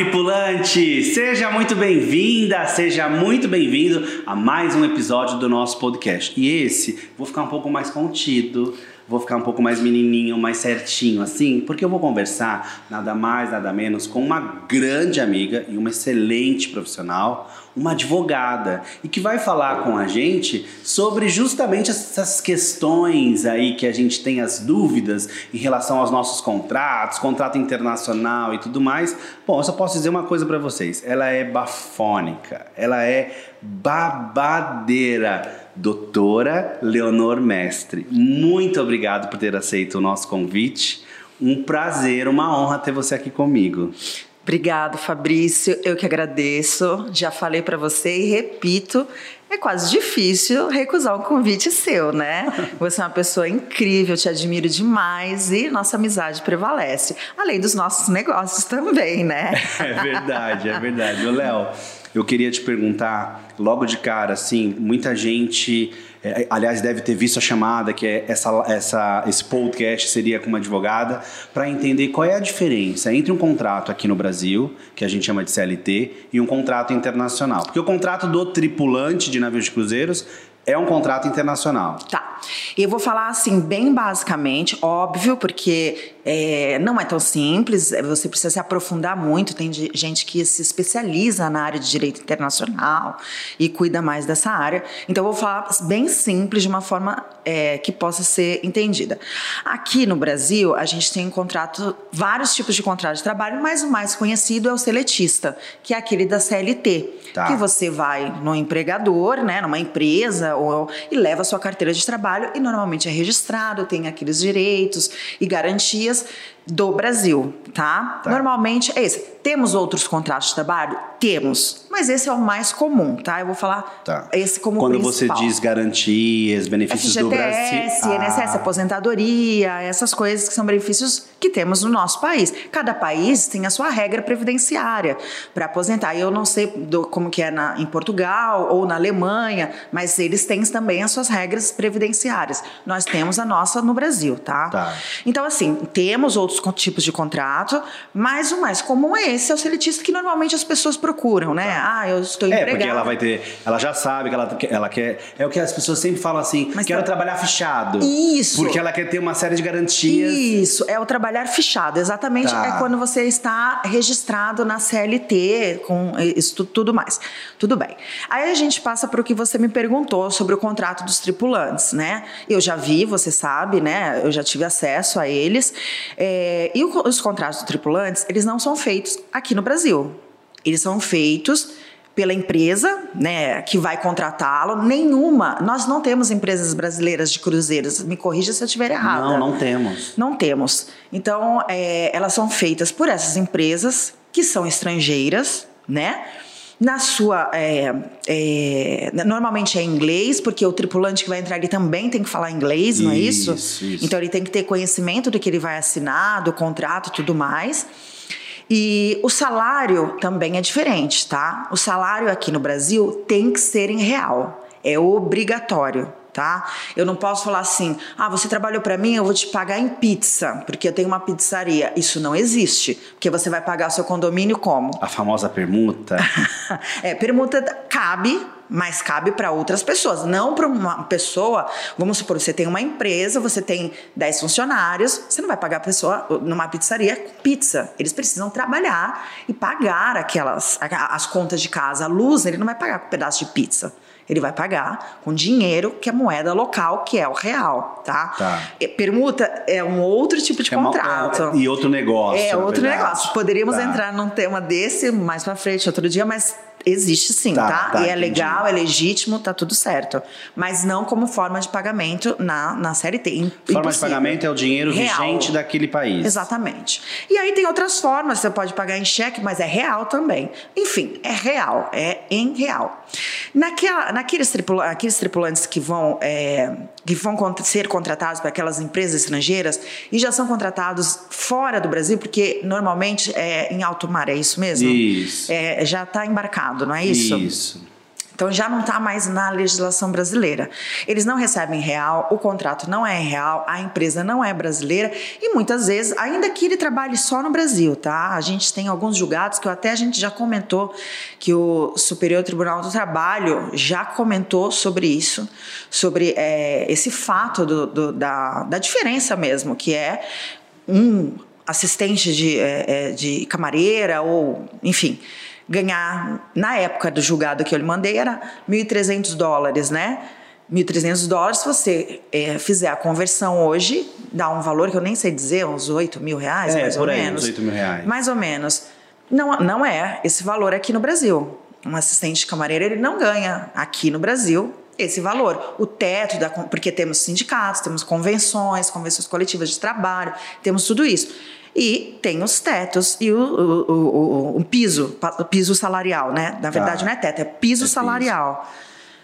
Tripulante! Seja muito bem-vinda, seja muito bem-vindo a mais um episódio do nosso podcast. E esse, vou ficar um pouco mais contido, vou ficar um pouco mais menininho, mais certinho assim, porque eu vou conversar nada mais, nada menos com uma grande amiga e uma excelente profissional, uma advogada, e que vai falar com a gente sobre justamente essas questões aí que a gente tem as dúvidas em relação aos nossos contratos, contrato internacional e tudo mais. Bom, eu só posso dizer uma coisa para vocês, ela é bafônica, ela é babadeira doutora Leonor Mestre. Muito obrigado por ter aceito o nosso convite. Um prazer, uma honra ter você aqui comigo. Obrigado, Fabrício. Eu que agradeço. Já falei para você e repito, é quase difícil recusar um convite seu, né? Você é uma pessoa incrível, te admiro demais e nossa amizade prevalece. Além dos nossos negócios também, né? É verdade, é verdade. Léo, eu queria te perguntar, logo de cara, assim, muita gente, é, aliás, deve ter visto a chamada, que é essa, essa, esse podcast seria com uma advogada, para entender qual é a diferença entre um contrato aqui no Brasil, que a gente chama de CLT, e um contrato internacional. Porque o contrato do tripulante de navios de cruzeiros é um contrato internacional. Tá. Eu vou falar assim, bem basicamente, óbvio, porque é, não é tão simples, é, você precisa se aprofundar muito. Tem gente que se especializa na área de direito internacional e cuida mais dessa área. Então, eu vou falar bem simples, de uma forma é, que possa ser entendida. Aqui no Brasil, a gente tem um contrato, vários tipos de contrato de trabalho, mas o mais conhecido é o seletista, que é aquele da CLT, tá. que você vai no empregador, né, numa empresa, ou, e leva a sua carteira de trabalho e normalmente é registrado, tem aqueles direitos e garantias dias do Brasil, tá? tá? Normalmente é esse. Temos outros contratos de trabalho? Temos, mas esse é o mais comum, tá? Eu vou falar tá. esse como Quando principal. você diz garantias, benefícios FGTS, do Brasil... INSS, ah. aposentadoria, essas coisas que são benefícios que temos no nosso país. Cada país tem a sua regra previdenciária para aposentar. Eu não sei do, como que é na, em Portugal ou na Alemanha, mas eles têm também as suas regras previdenciárias. Nós temos a nossa no Brasil, tá? tá. Então, assim, temos outros tipos de contrato, mas o mais comum é esse, é o seletista que normalmente as pessoas procuram, né? Tá. Ah, eu estou empregada. É, porque ela vai ter, ela já sabe que ela, ela quer, é o que as pessoas sempre falam assim, mas quero tá... trabalhar fechado. Isso. Porque ela quer ter uma série de garantias. Isso, é o trabalhar fechado, exatamente tá. é quando você está registrado na CLT, com isso tudo mais. Tudo bem. Aí a gente passa para o que você me perguntou sobre o contrato dos tripulantes, né? Eu já vi, você sabe, né? Eu já tive acesso a eles. É, é, e o, os contratos tripulantes, eles não são feitos aqui no Brasil. Eles são feitos pela empresa, né, que vai contratá-lo. Nenhuma. Nós não temos empresas brasileiras de cruzeiros. Me corrija se eu estiver errada. Não, não temos. Não temos. Então, é, elas são feitas por essas empresas que são estrangeiras, né? Na sua. É, é, normalmente é inglês, porque o tripulante que vai entrar ali também tem que falar inglês, não é isso? isso? Então ele tem que ter conhecimento do que ele vai assinar, do contrato e tudo mais. E o salário também é diferente, tá? O salário aqui no Brasil tem que ser em real. É obrigatório tá? Eu não posso falar assim: "Ah, você trabalhou para mim, eu vou te pagar em pizza, porque eu tenho uma pizzaria". Isso não existe, porque você vai pagar seu condomínio como? A famosa permuta. é, permuta cabe, mas cabe para outras pessoas, não para uma pessoa. Vamos supor, você tem uma empresa, você tem 10 funcionários, você não vai pagar a pessoa numa pizzaria com pizza. Eles precisam trabalhar e pagar aquelas as contas de casa, a luz, ele não vai pagar com um pedaço de pizza ele vai pagar com dinheiro que é moeda local, que é o real, tá? tá. Permuta é um outro tipo de é contrato. Uma, e outro negócio. É outro verdade. negócio. Poderíamos tá. entrar num tema desse mais para frente outro dia, mas Existe sim, tá? tá? tá e é legal, é legítimo, tá tudo certo. Mas não como forma de pagamento na, na CLT. Impossível. Forma de pagamento é o dinheiro real. vigente daquele país. Exatamente. E aí tem outras formas, você pode pagar em cheque, mas é real também. Enfim, é real, é em real. Naquela, naqueles, tripula, aqueles tripulantes que vão, é, que vão ser contratados para aquelas empresas estrangeiras e já são contratados fora do Brasil, porque normalmente é em alto mar, é isso mesmo? Isso. É, já está embarcado não é isso? Isso. Então já não está mais na legislação brasileira. Eles não recebem real, o contrato não é real, a empresa não é brasileira e muitas vezes, ainda que ele trabalhe só no Brasil, tá? A gente tem alguns julgados que até a gente já comentou que o Superior Tribunal do Trabalho já comentou sobre isso, sobre é, esse fato do, do, da, da diferença mesmo, que é um assistente de, é, de camareira ou, enfim, ganhar, na época do julgado que eu lhe mandei, era 1.300 dólares, né? 1.300 dólares, se você é, fizer a conversão hoje, dá um valor que eu nem sei dizer, uns 8 mil reais, É, mais ou aí, menos. uns 8 mil reais. Mais ou menos. Não, não é esse valor aqui no Brasil. Um assistente de camareira, ele não ganha aqui no Brasil esse valor. O teto, da, porque temos sindicatos, temos convenções, convenções coletivas de trabalho, temos tudo isso. E tem os tetos e o, o, o, o piso, piso salarial, né? Na verdade, Tá. não é teto, é piso É piso. salarial.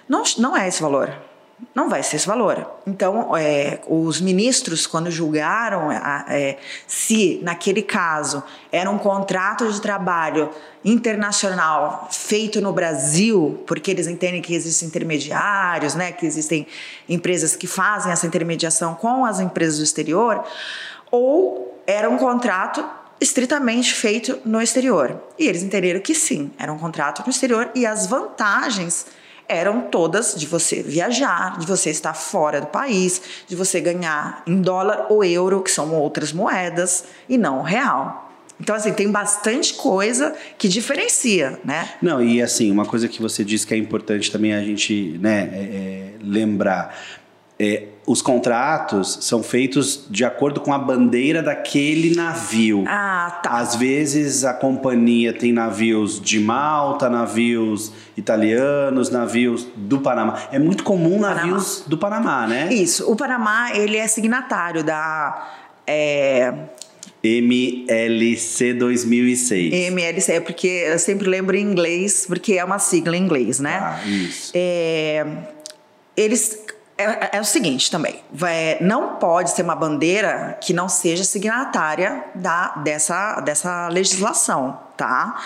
Não, não é esse valor. Não vai ser esse valor. Então, é, os ministros, quando julgaram a- é, se, naquele caso, era um contrato de trabalho internacional feito no Brasil, porque eles entendem que existem intermediários, né, que existem empresas que fazem essa intermediação com as empresas do exterior, ou era um contrato estritamente feito no exterior. E eles entenderam que sim, era um contrato no exterior e as vantagens eram todas de você viajar, de você estar fora do país, de você ganhar em dólar ou euro, que são outras moedas, e não o real. Então, assim, tem bastante coisa que diferencia, né? Não, e assim, uma coisa que você disse que é importante também a gente né, é, é, lembrar. É, os contratos são feitos de acordo com a bandeira daquele navio. Ah, tá. Às vezes a companhia tem navios de Malta, navios italianos, navios do Panamá. É muito comum navios do Panamá, né? Isso. O Panamá, ele é signatário da... é, MLC 2006. MLC, é porque eu sempre lembro em inglês, porque é uma sigla em inglês, né? Ah, isso. É, eles é, é o seguinte também, vai- não pode ser uma bandeira que não seja signatária da, dessa, dessa legislação, tá?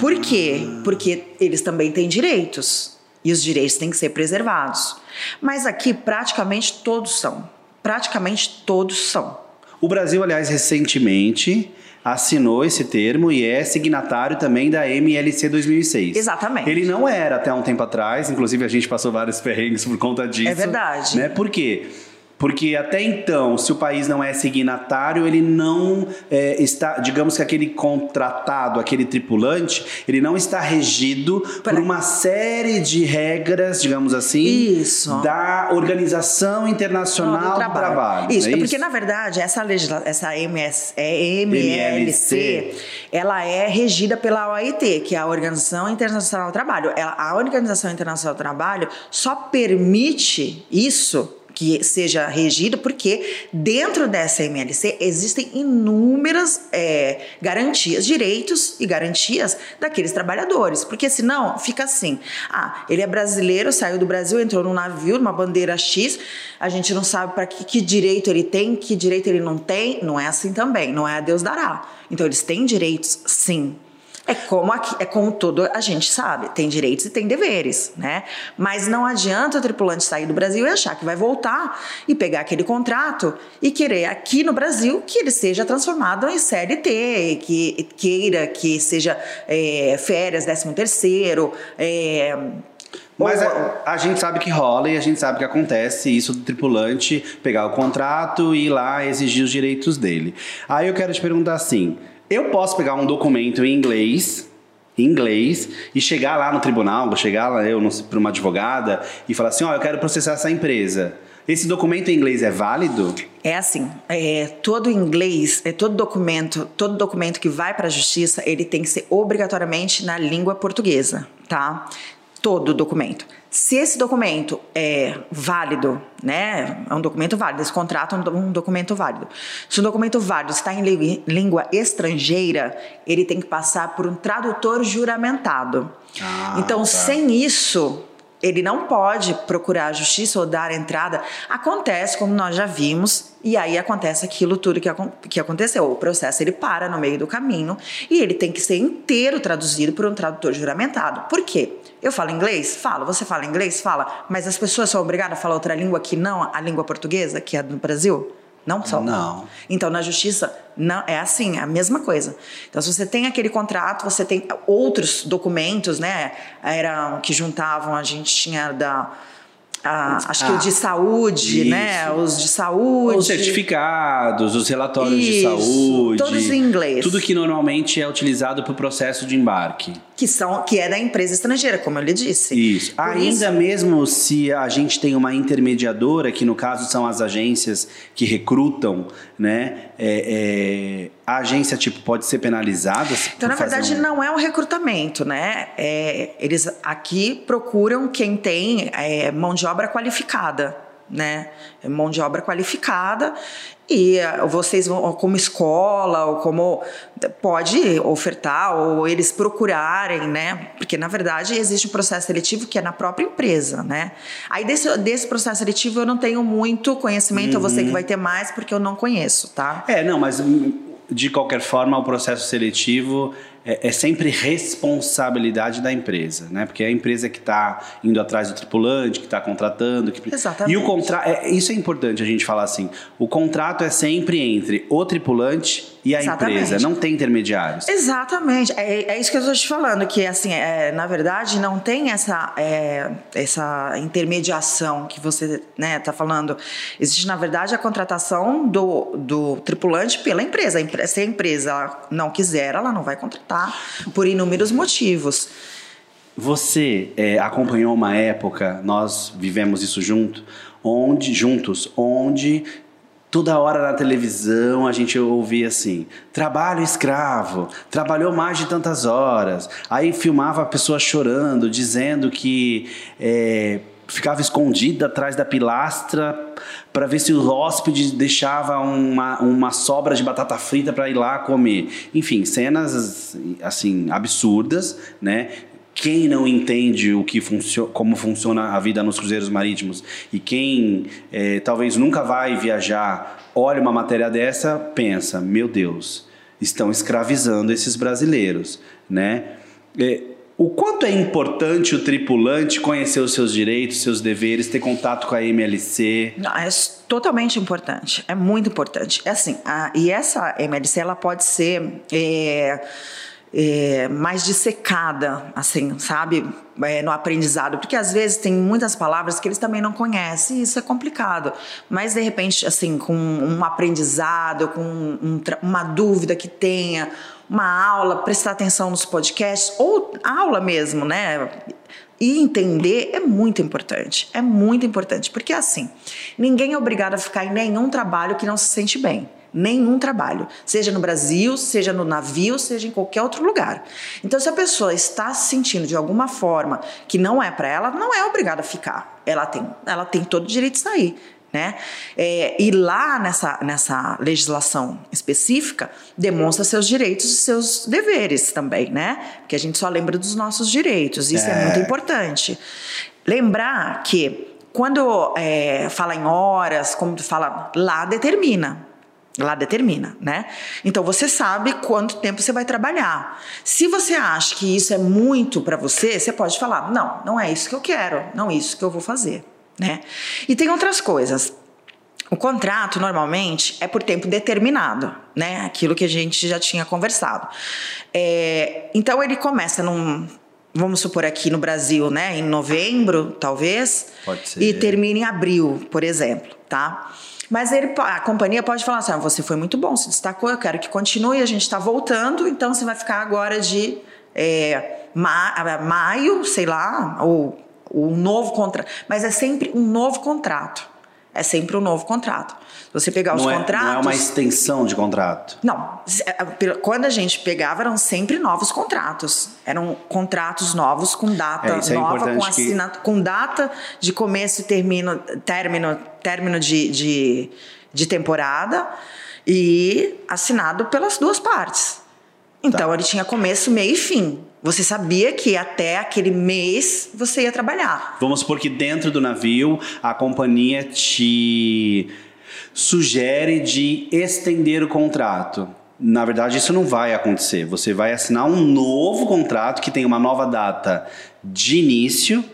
Por quê? Porque eles também têm direitos e os direitos têm que ser preservados. Mas aqui praticamente todos são, praticamente todos são. O Brasil, aliás, recentemente assinou esse termo e é signatário também da MLC 2006. Exatamente. Ele não era até um tempo atrás, inclusive a gente passou vários perrengues por conta disso. É verdade. Né? Por quê? Porque até então, se o país não é signatário, ele não é, está, digamos que aquele contratado, aquele tripulante, ele não está regido por uma série de regras, digamos assim, Isso. da Organização Internacional do Trabalho. Isso, não é porque na verdade essa legisla essa MS, é MLC, ela é regida pela OIT, que é a Organização Internacional do Trabalho. Ela, a Organização Internacional do Trabalho só permite isso que seja regido porque dentro dessa MLC existem inúmeras é, garantias, direitos e garantias daqueles trabalhadores, porque senão fica assim, ah, ele é brasileiro, saiu do Brasil, entrou num navio, numa bandeira X, a gente não sabe para que, que direito ele tem, que direito ele não tem, não é assim também, não é a Deus dará. Então eles têm direitos, sim. É como, aqui, é como todo a gente sabe, tem direitos e tem deveres, né? Mas não adianta o tripulante sair do Brasil e achar que vai voltar e pegar aquele contrato e querer aqui no Brasil que ele seja transformado em CLT, que queira que seja é, férias, 13 terceiro, é, Mas a, a gente sabe que rola e a gente sabe que acontece isso do tripulante pegar o contrato e ir lá exigir os direitos dele. Aí eu quero te perguntar assim: eu posso pegar um documento em inglês, em inglês, e chegar lá no tribunal, chegar lá eu para uma advogada e falar assim: ó, eu quero processar essa empresa. Esse documento em inglês é válido? É assim, é, todo inglês, é, todo documento, todo documento que vai para a justiça, ele tem que ser obrigatoriamente na língua portuguesa, tá? Todo documento. Se esse documento é válido, né? É um documento válido, esse contrato é um do- um documento válido. Se um documento válido está em língua, língua estrangeira, ele tem que passar por um tradutor juramentado. Ah, então, tá. sem isso, ele não pode procurar a justiça ou dar entrada. Acontece, como nós já vimos, e aí acontece aquilo tudo que, que aconteceu. O processo ele para no meio do caminho e ele tem que ser inteiro traduzido por um tradutor juramentado. Por quê? Eu falo inglês? Falo. Você fala inglês? Fala. Mas as pessoas são obrigadas a falar outra língua que não a língua portuguesa, que é do Brasil? Não são. Não. Então, na justiça, não é assim, é a mesma coisa. Então, se você tem aquele contrato, você tem outros documentos, né? Era que juntavam, a gente tinha da ah, acho que o de saúde, isso. né? Os de saúde. Os certificados, os relatórios isso, de saúde. Todos em inglês. Tudo que normalmente é utilizado para o processo de embarque. Que, são, que é da empresa estrangeira, como eu lhe disse. Isso. Por Ainda isso... mesmo se a gente tem uma intermediadora, que no caso são as agências que recrutam, né? É, é, a agência tipo pode ser penalizada? Então, na verdade, um... não é um recrutamento, né? É, eles aqui procuram quem tem é, mão de obra qualificada, né? Mão de obra qualificada e eh, vocês vão, como escola, ou como pode ofertar, ou eles procurarem, né? Porque na verdade existe um processo seletivo que é na própria empresa, né? Aí desse, desse processo seletivo eu não tenho muito conhecimento, uhum. você que vai ter mais, porque eu não conheço, tá? É, não, mas de qualquer forma o processo seletivo é, é sempre responsabilidade da empresa, né? Porque é a empresa que está indo atrás do tripulante, que está contratando. Que... Exatamente. E o contrato, é, isso é importante a gente falar assim. O contrato é sempre entre o tripulante e a Exatamente. empresa, não tem intermediários. Exatamente, é, é isso que eu estou te falando, que assim, é, na verdade não tem essa, é, essa intermediação que você está né, tá falando. Existe, na verdade, a contratação do, do tripulante pela empresa. Se a empresa não quiser, ela não vai contratar por inúmeros motivos. Você é, acompanhou uma época, nós vivemos isso junto, onde juntos, onde Toda hora na televisão a gente ouvia assim: trabalho escravo, trabalhou mais de tantas horas. Aí filmava a pessoa chorando, dizendo que é, ficava escondida atrás da pilastra para ver se o hóspede deixava uma, uma sobra de batata frita para ir lá comer. Enfim, cenas assim absurdas, né? quem não entende o que como funciona a vida nos cruzeiros marítimos e quem é, talvez nunca vai viajar, olha uma matéria dessa, pensa: meu Deus, estão escravizando esses brasileiros, né? É, o quanto é importante o tripulante conhecer os seus direitos, seus deveres, ter contato com a MLC? Não, é totalmente importante, é muito importante. É assim, a, e essa MLC ela pode ser é, é, mais dissecada, assim, sabe? É, no aprendizado, porque às vezes tem muitas palavras que eles também não conhecem e isso é complicado. Mas de repente, assim, com um aprendizado, com um, uma dúvida que tenha, uma aula, prestar atenção nos podcasts, ou aula mesmo, né? E entender é muito importante. É muito importante, porque assim, ninguém é obrigado a ficar em nenhum trabalho que não se sente bem nenhum trabalho, seja no Brasil, seja no navio, seja em qualquer outro lugar. Então, se a pessoa está se sentindo de alguma forma que não é para ela, não é obrigada a ficar. Ela tem, ela tem todo o direito de sair. Né? É, e lá nessa, nessa legislação específica demonstra seus direitos e seus deveres também, né? Porque a gente só lembra dos nossos direitos, isso é, é muito importante. Lembrar que quando é, fala em horas, como tu fala, lá determina. Lá determina, né? Então você sabe quanto tempo você vai trabalhar. Se você acha que isso é muito para você, você pode falar: não, não é isso que eu quero, não é isso que eu vou fazer, né? E tem outras coisas. O contrato normalmente é por tempo determinado, né? Aquilo que a gente já tinha conversado. É, então ele começa num, vamos supor aqui no Brasil, né? Em novembro, talvez, e termina em abril, por exemplo, tá? Mas ele, a companhia pode falar assim: ah, você foi muito bom, se destacou, eu quero que continue, a gente está voltando, então você vai ficar agora de é, ma maio, sei lá, ou um novo contrato. Mas é sempre um novo contrato. É sempre um novo contrato. Você pegar os não contratos. É, não é uma extensão de contrato. Não. É, quando a gente pegava, eram sempre novos contratos. Eram contratos novos com data é, é nova, com assinato, que... com data de começo e termino, término, término de, de, de temporada e assinado pelas duas partes. Então tá. ele tinha começo, meio e fim. Você sabia que até aquele mês você ia trabalhar. Vamos supor que dentro do navio a companhia te sugere de estender o contrato. Na verdade, isso não vai acontecer. Você vai assinar um novo contrato que tem uma nova data de início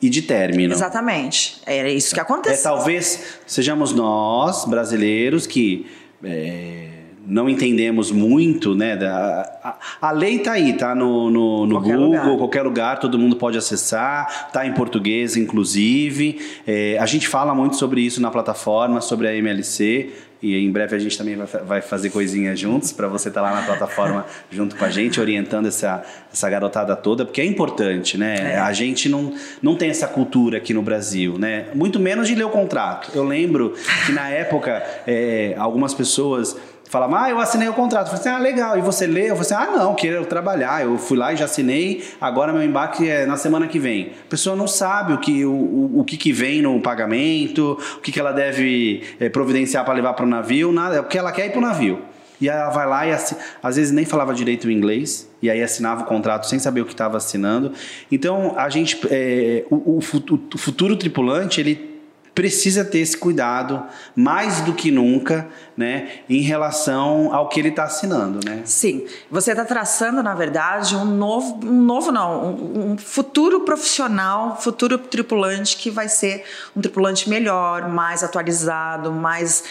e de término. Exatamente. Era isso que É, aconteceu. talvez sejamos nós, brasileiros, que é, não entendemos muito, né? da- a, a lei tá aí, tá no, no, no Qualquer Google, lugar. qualquer lugar, todo mundo pode acessar, tá em português, inclusive. É, a gente fala muito sobre isso na plataforma, sobre a MLC. E em breve a gente também vai, vai fazer coisinhas juntos para você estar lá na plataforma junto com a gente, orientando essa, essa garotada toda, porque é importante, né? É. A gente não, não tem essa cultura aqui no Brasil, né? Muito menos de ler o contrato. Eu lembro que na época é, algumas pessoas falavam, ah, eu assinei o contrato. Eu falei assim, ah, legal. E você lê? Eu falei assim, ah, não, quero trabalhar. Eu fui lá e já assinei, agora meu embarque é na semana que vem. A pessoa não sabe o que, o, o, o que, que vem no pagamento, o que, que ela deve é, providenciar para levar para o navio, nada, é o que ela quer ir para o navio. E ela vai lá e assi- às vezes nem falava direito o inglês, e aí assinava o contrato sem saber o que estava assinando. Então a gente. é, o, o futu- o futuro tripulante, ele precisa ter esse cuidado mais do que nunca, né, em relação ao que ele está assinando, né? Sim, você está traçando, na verdade, um novo, um novo não, um, um futuro profissional, futuro tripulante que vai ser um tripulante melhor, mais atualizado, mais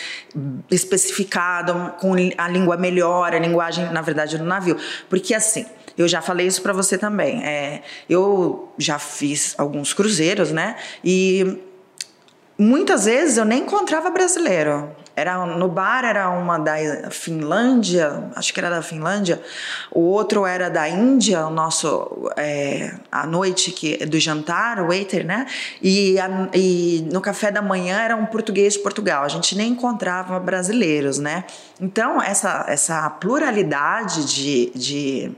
especificado, com a língua melhor, a linguagem, na verdade, do navio. Porque assim, eu já falei isso para você também. É, eu já fiz alguns cruzeiros, né? E muitas vezes eu nem encontrava brasileiro. Era no bar era uma da Finlândia, acho que era da Finlândia. O outro era da Índia, o nosso é, a noite que do jantar, o waiter, né? E, a- e no café da manhã era um português de Portugal. A gente nem encontrava brasileiros, né? Então essa essa pluralidade de, de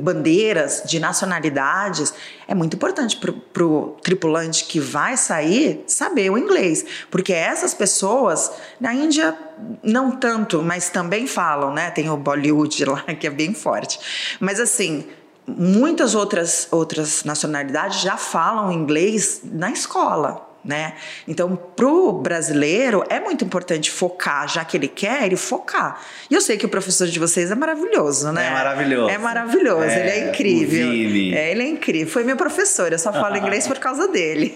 bandeiras, de nacionalidades é muito importante para o tripulante que vai sair saber o inglês, porque essas pessoas na Índia não tanto, mas também falam, né? Tem o Bollywood lá que é bem forte, mas assim muitas outras outras nacionalidades já falam inglês na escola. Né? Então, pro brasileiro é muito importante focar, já que ele quer, ele focar. E eu sei que o professor de vocês é maravilhoso, né? É maravilhoso. É maravilhoso, É, ele é incrível. o Vini. É, ele é incrível. Foi meu professor, eu só falo inglês por causa dele.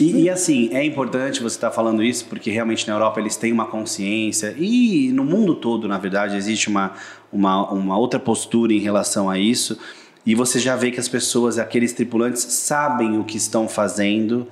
E, e, assim, é importante você estar falando isso, porque realmente na Europa eles têm uma consciência, e no mundo todo, na verdade, existe uma, uma, uma outra postura em relação a isso, e você já vê que as pessoas, aqueles tripulantes, sabem o que estão fazendo.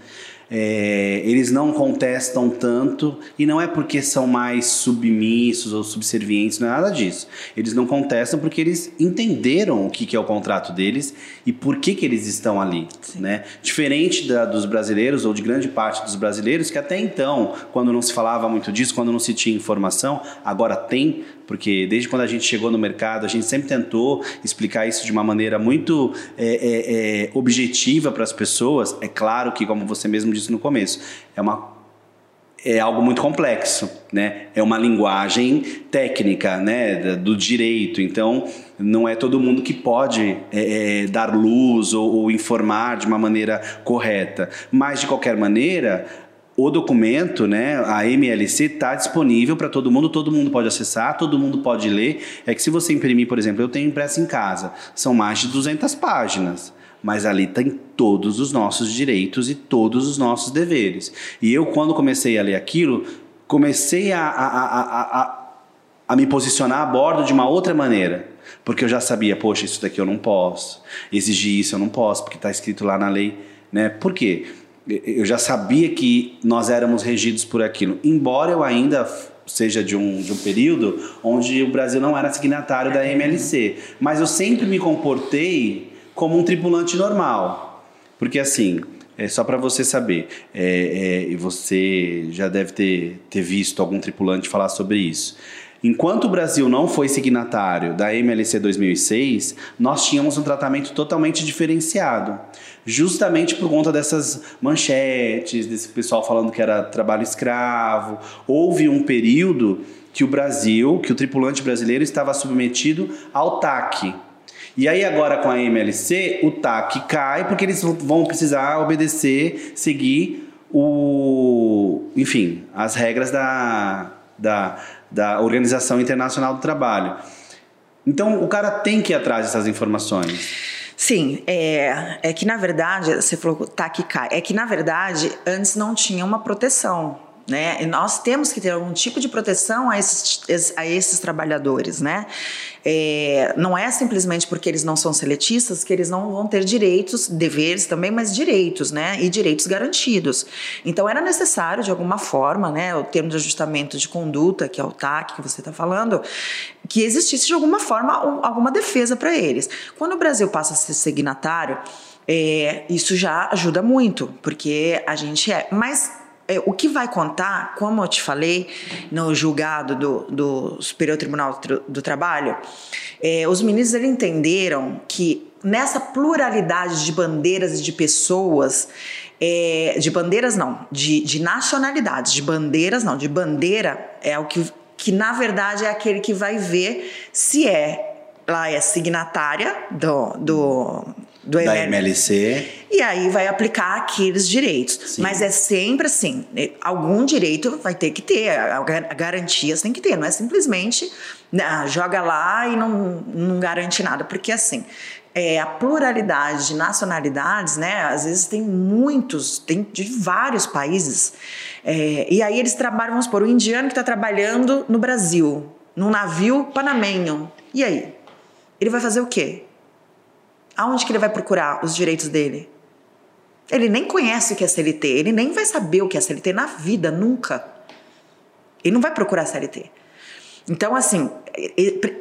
É, eles não contestam tanto e não é porque são mais submissos ou subservientes, não é nada disso. Eles não contestam porque eles entenderam o que, que é o contrato deles e por que, que eles estão ali, né? Diferente da, dos brasileiros ou de grande parte dos brasileiros que até então, quando não se falava muito disso, quando não se tinha informação, agora tem, porque desde quando a gente chegou no mercado, a gente sempre tentou explicar isso de uma maneira muito é, é, é, objetiva para as pessoas. É claro que, como você mesmo disse no começo, é uma é algo muito complexo, né? É uma linguagem técnica, né, do direito. Então, não é todo mundo que pode é, é, dar luz ou, ou informar de uma maneira correta. Mas de qualquer maneira, o documento, né, a MLC está disponível para todo mundo, todo mundo pode acessar, todo mundo pode ler. É que se você imprimir, por exemplo, eu tenho impresso em casa, são mais de 200 páginas mas ali tem todos os nossos direitos e todos os nossos deveres. E eu, quando comecei a ler aquilo, comecei a, a, a, a, a, a me posicionar a bordo de uma outra maneira. Porque eu já sabia, poxa, isso daqui eu não posso, exigir isso eu não posso, porque está escrito lá na lei. Né? Por quê? Eu já sabia que nós éramos regidos por aquilo, embora eu ainda seja de um, de um período onde o Brasil não era signatário da MLC. Mas eu sempre me comportei como um tripulante normal. Porque assim, é só para você saber, é, é, você já deve ter, ter visto algum tripulante falar sobre isso. Enquanto o Brasil não foi signatário da MLC 2006, nós tínhamos um tratamento totalmente diferenciado. Justamente por conta dessas manchetes, desse pessoal falando que era trabalho escravo. Houve um período que o Brasil, que o tripulante brasileiro estava submetido ao TAC. E aí agora com a MLC, o TAC cai porque eles vão precisar obedecer, seguir o, enfim, as regras da, da, da Organização Internacional do Trabalho. Então o cara tem que ir atrás dessas informações. Sim, é, é que na verdade, você falou TAC cai, é que na verdade antes não tinha uma proteção né? E nós temos que ter algum tipo de proteção a esses, a esses trabalhadores, né? É, não é simplesmente porque eles não são seletistas que eles não vão ter direitos, deveres também, mas direitos, né? E direitos garantidos. Então era necessário, de alguma forma, né? O termo de ajustamento de conduta, que é o TAC que você está falando, que existisse de alguma forma alguma defesa para eles. Quando o Brasil passa a ser signatário, é, isso já ajuda muito, porque a gente é. Mas o que vai contar, como eu te falei no julgado do, do Superior Tribunal do, Trabalho, é, os ministros entenderam que nessa pluralidade de bandeiras e de pessoas, é, de bandeiras não, de, de nacionalidades, de bandeiras não, de bandeira é o que, que na verdade é aquele que vai ver se é lá é signatária do, do, do da MLC. E aí vai aplicar aqueles direitos. Sim. Mas é sempre assim: né, algum direito vai ter que ter, garantias tem que ter, não é simplesmente né, joga lá e não, não garante nada. Porque assim, é, a pluralidade de nacionalidades, né? Às vezes tem muitos, tem de vários países. É, e aí eles trabalham, vamos supor, o indiano que está trabalhando no Brasil, num navio panamenho. E aí? Ele vai fazer o quê? Aonde que ele vai procurar os direitos dele? Ele nem conhece o que é CLT, ele nem vai saber o que é CLT na vida, nunca. Ele não vai procurar CLT. Então, assim,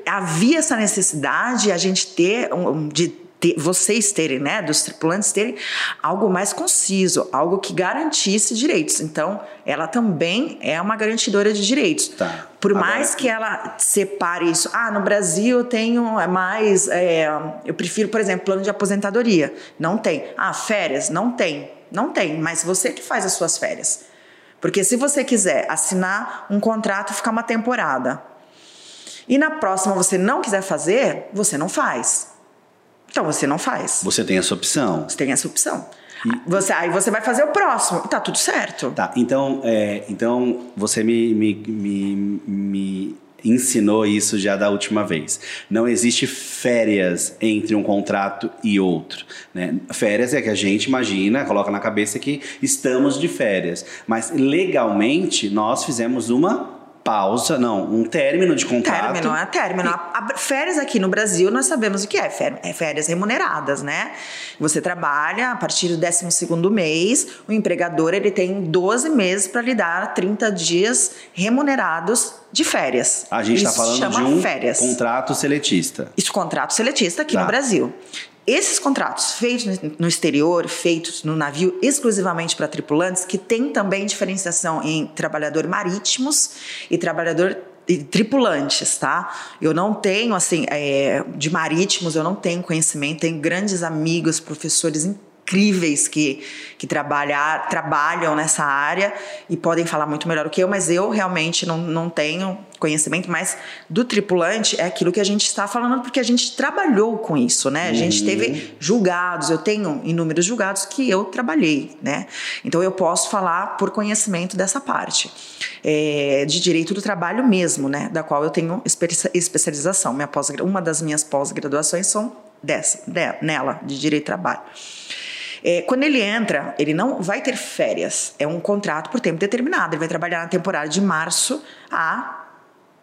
havia essa necessidade a gente ter de ter, vocês terem, né, dos tripulantes terem algo mais conciso, algo que garantisse direitos. Então, ela também é uma garantidora de direitos. Tá. Por Agora, mais que ela separe isso, ah, no Brasil eu tenho é mais, é, eu prefiro, por exemplo, plano de aposentadoria. Não tem. Ah, férias? Não tem. Não tem, mas você que faz as suas férias. Porque se você quiser assinar um contrato e ficar uma temporada, e na próxima você não quiser fazer, você não faz. Então você não faz. Você tem essa opção. Você tem essa opção. E... Você, aí você vai fazer o próximo. Tá tudo certo. Tá, então, é, então você me, me, me, me ensinou isso já da última vez. Não existe férias entre um contrato e outro. Né? Férias é que a gente imagina, coloca na cabeça que estamos de férias. Mas legalmente nós fizemos uma pausa, não, um término de contrato. Término, é término. A, a, férias aqui no Brasil, nós sabemos o que é, é férias remuneradas, né? Você trabalha a partir do 12 mês, o empregador ele tem 12 meses para lhe dar 30 dias remunerados de férias. A gente está falando de um férias. contrato seletista. Isso, contrato seletista aqui tá. no Brasil. Esses contratos feitos no exterior, feitos no navio exclusivamente para tripulantes, que tem também diferenciação em trabalhador marítimos e trabalhador e tripulantes, tá? Eu não tenho, assim, é, de marítimos, eu não tenho conhecimento, tenho grandes amigos, professores incríveis que, que trabalhar, trabalham nessa área e podem falar muito melhor do que eu, mas eu realmente não, não tenho conhecimento, mas do tripulante é aquilo que a gente está falando porque a gente trabalhou com isso, né? A gente uhum. teve julgados, eu tenho inúmeros julgados que eu trabalhei, né? Então eu posso falar por conhecimento dessa parte. É, de direito do trabalho mesmo, né? Da qual eu tenho especialização. Minha pós, uma das minhas pós-graduações são dessa, de, nela, de direito do trabalho. É, quando ele entra, ele não vai ter férias. É um contrato por tempo determinado. Ele vai trabalhar na temporada de março a,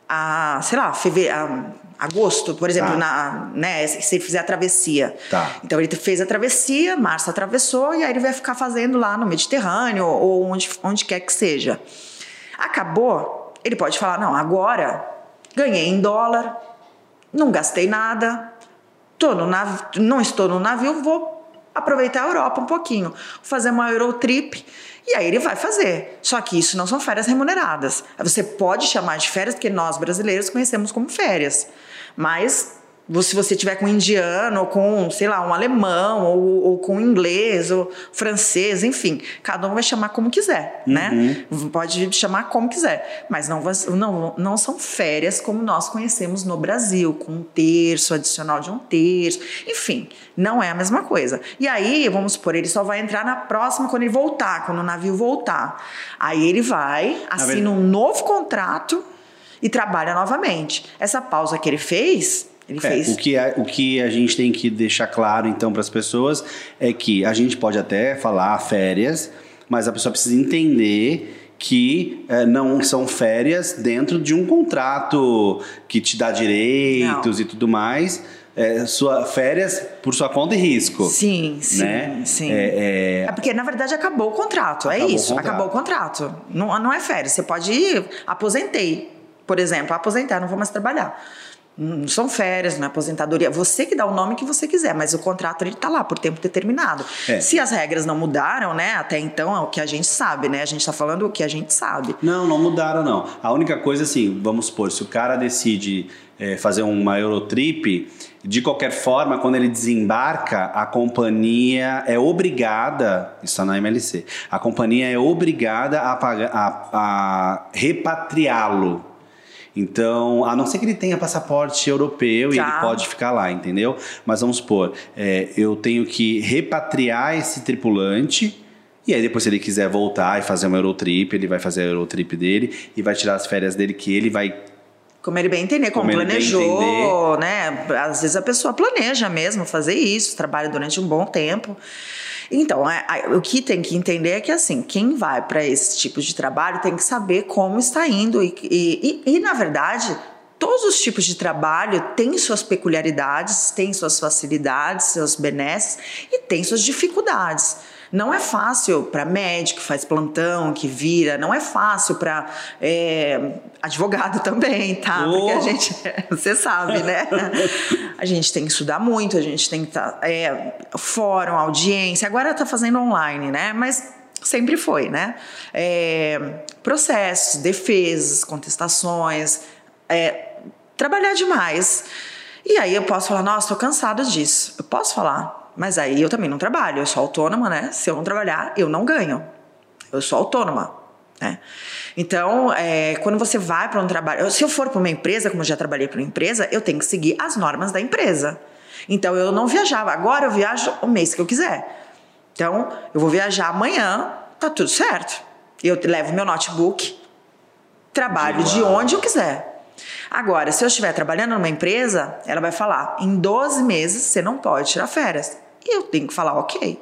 a sei lá, fevereiro, agosto, por exemplo, tá. na, né, se ele fizer a travessia. Tá. Então ele fez a travessia, março atravessou e aí ele vai ficar fazendo lá no Mediterrâneo ou onde, onde quer que seja. Acabou, ele pode falar: não, agora ganhei em dólar, não gastei nada, tô no nav... não estou no navio, vou aproveitar a Europa um pouquinho, fazer uma Eurotrip, e aí ele vai fazer. Só que isso não são férias remuneradas. Você pode chamar de férias, porque nós brasileiros conhecemos como férias, mas se você tiver com um indiano, ou com, sei lá, um alemão, ou, ou, com inglês, ou francês, enfim, cada um vai chamar como quiser, né? uhum. né? Pode chamar como quiser, mas não, não, não são férias como nós conhecemos no Brasil, com um terço, adicional de um terço, enfim, não é a mesma coisa. E aí, vamos supor, ele só vai entrar na próxima quando ele voltar, quando o navio voltar. Aí ele vai, assina um novo contrato e trabalha novamente. Essa pausa que ele fez ele é, fez. O que, a, o que a gente tem que deixar claro, então, para as pessoas é que a gente pode até falar férias, mas a pessoa precisa entender que é, não são férias dentro de um contrato que te dá direitos não. e tudo mais. É, sua férias por sua conta e risco. Sim, sim, né? sim. É, é... é, porque na verdade acabou o contrato, é acabou é isso, o contrato. acabou o contrato. Não, não é férias, você pode ir, aposentei, por exemplo, aposentar, não vou mais trabalhar. Não são férias, não é aposentadoria. Você que dá o nome que você quiser, mas o contrato ele está lá por tempo determinado. É. Se as regras não mudaram, né? Até então é o que a gente sabe, né? A gente está falando o que a gente sabe. Não, não mudaram, não. A única coisa, assim, vamos supor, se o cara decide é, fazer uma Eurotrip, de qualquer forma, quando ele desembarca, a companhia é obrigada, isso está na MLC, a companhia é obrigada a, a, a repatriá-lo então, a não ser que ele tenha passaporte europeu tá. e ele tá. pode ficar lá, entendeu? Mas vamos supor, é, eu tenho que repatriar esse tripulante. E aí, depois, se ele quiser voltar e fazer uma Eurotrip, ele vai fazer a Eurotrip dele e vai tirar as férias dele, que ele vai como ele bem entender, como, como planejou, né? Às vezes a pessoa planeja mesmo fazer isso, trabalha durante um bom tempo. Então, a, o que tem que entender é que, assim, quem vai para esse tipo de trabalho tem que saber como está indo. E, e, e, e, na verdade, todos os tipos de trabalho têm suas peculiaridades, têm suas facilidades, seus benesses e têm suas dificuldades. Não é fácil para médico que faz plantão, que vira, não é fácil para é, advogado também, tá? Oh. Porque a gente, você sabe, né? A gente tem que estudar muito, a gente tem que estar tá, é, fórum, audiência. Agora está fazendo online, né? Mas sempre foi, né? É, processos, defesas, contestações, é, trabalhar demais. E aí eu posso falar, nossa, estou cansada disso. Eu posso falar, mas aí eu também não trabalho, eu sou autônoma, né? Se eu não trabalhar, eu não ganho. Eu sou autônoma. Né? Então, é, quando você vai para um trabalho, se eu for para uma empresa, como eu já trabalhei para uma empresa, eu tenho que seguir as normas da empresa. Então, eu não viajava. Agora eu viajo o mês que eu quiser. Então, eu vou viajar amanhã, tá tudo certo. Eu levo meu notebook, trabalho de onde eu quiser. Agora, se eu estiver trabalhando numa empresa, ela vai falar: em 12 meses você não pode tirar férias. E eu tenho que falar, ok.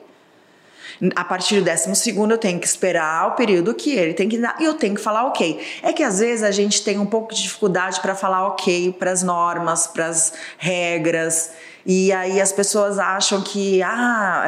A partir do décimo segundo eu tenho que esperar o período que ele tem que dar e eu tenho que falar ok. É que às vezes a gente tem um pouco de dificuldade para falar ok para as normas, para as regras. E aí as pessoas acham que, ah,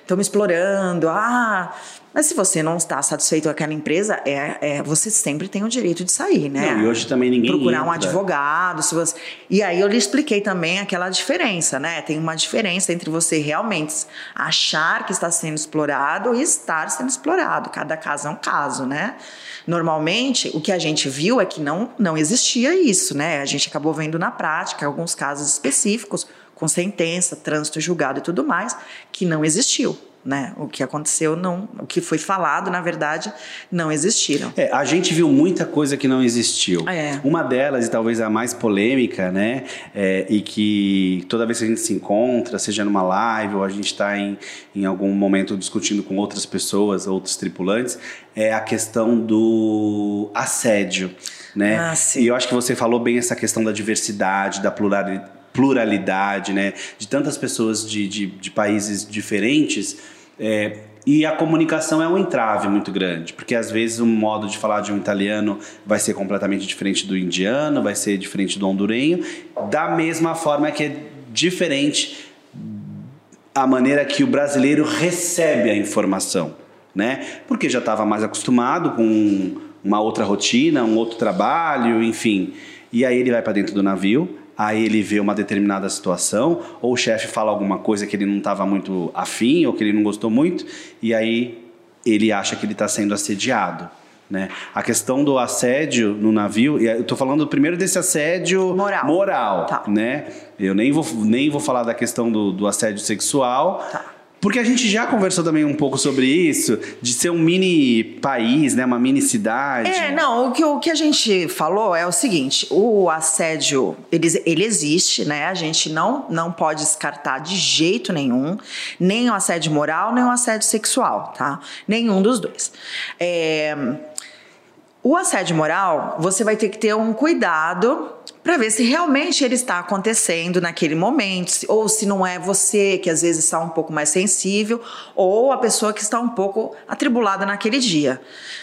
estão é, me explorando, ah, mas se você não está satisfeito com aquela empresa, é, é, você sempre tem o direito de sair, né? Não, e hoje também ninguém Procurar entra. um advogado. Se você... E aí eu lhe expliquei também aquela diferença, né? Tem uma diferença entre você realmente achar que está sendo explorado e estar sendo explorado. Cada caso é um caso, né? Normalmente, o que a gente viu é que não, não existia isso, né? A gente acabou vendo na prática alguns casos específicos, com sentença, trânsito julgado e tudo mais, que não existiu né? O que aconteceu não, o que foi falado, na verdade, não existiram. É, a gente viu muita coisa que não existiu. É. Uma delas, e talvez a mais polêmica, né? É, e que toda vez que a gente se encontra, seja numa live ou a gente está em, em algum momento discutindo com outras pessoas, outros tripulantes, é a questão do assédio. Né? Ah, e eu acho que você falou bem essa questão da diversidade, da pluralidade pluralidade, né? De tantas pessoas de, de, de países diferentes. É, e a comunicação é um entrave muito grande, porque às vezes o modo de falar de um italiano vai ser completamente diferente do indiano, vai ser diferente do hondurenho, da mesma forma que é diferente a maneira que o brasileiro recebe a informação, né? Porque já estava mais acostumado com uma outra rotina, um outro trabalho, enfim. E aí ele vai para dentro do navio, aí ele vê uma determinada situação, ou o chefe fala alguma coisa que ele não estava muito afim, ou que ele não gostou muito, e aí ele acha que ele está sendo assediado. Né? A questão do assédio no navio, eu estou falando primeiro desse assédio Moral. moral Tá. né? Eu nem vou, nem vou falar da questão do, do assédio sexual, Tá. Porque a gente já conversou também um pouco sobre isso, de ser um mini país, né? Uma mini cidade. É, não, o que, o que a gente falou é o seguinte: o assédio, ele, ele existe, né? A gente não, não pode descartar de jeito nenhum, nem o assédio moral, nem o assédio sexual, tá? Nenhum dos dois. É, o assédio moral, você vai ter que ter um cuidado para ver se realmente ele está acontecendo naquele momento, ou se não é você que às vezes está um pouco mais sensível, ou a pessoa que está um pouco atribulada naquele dia.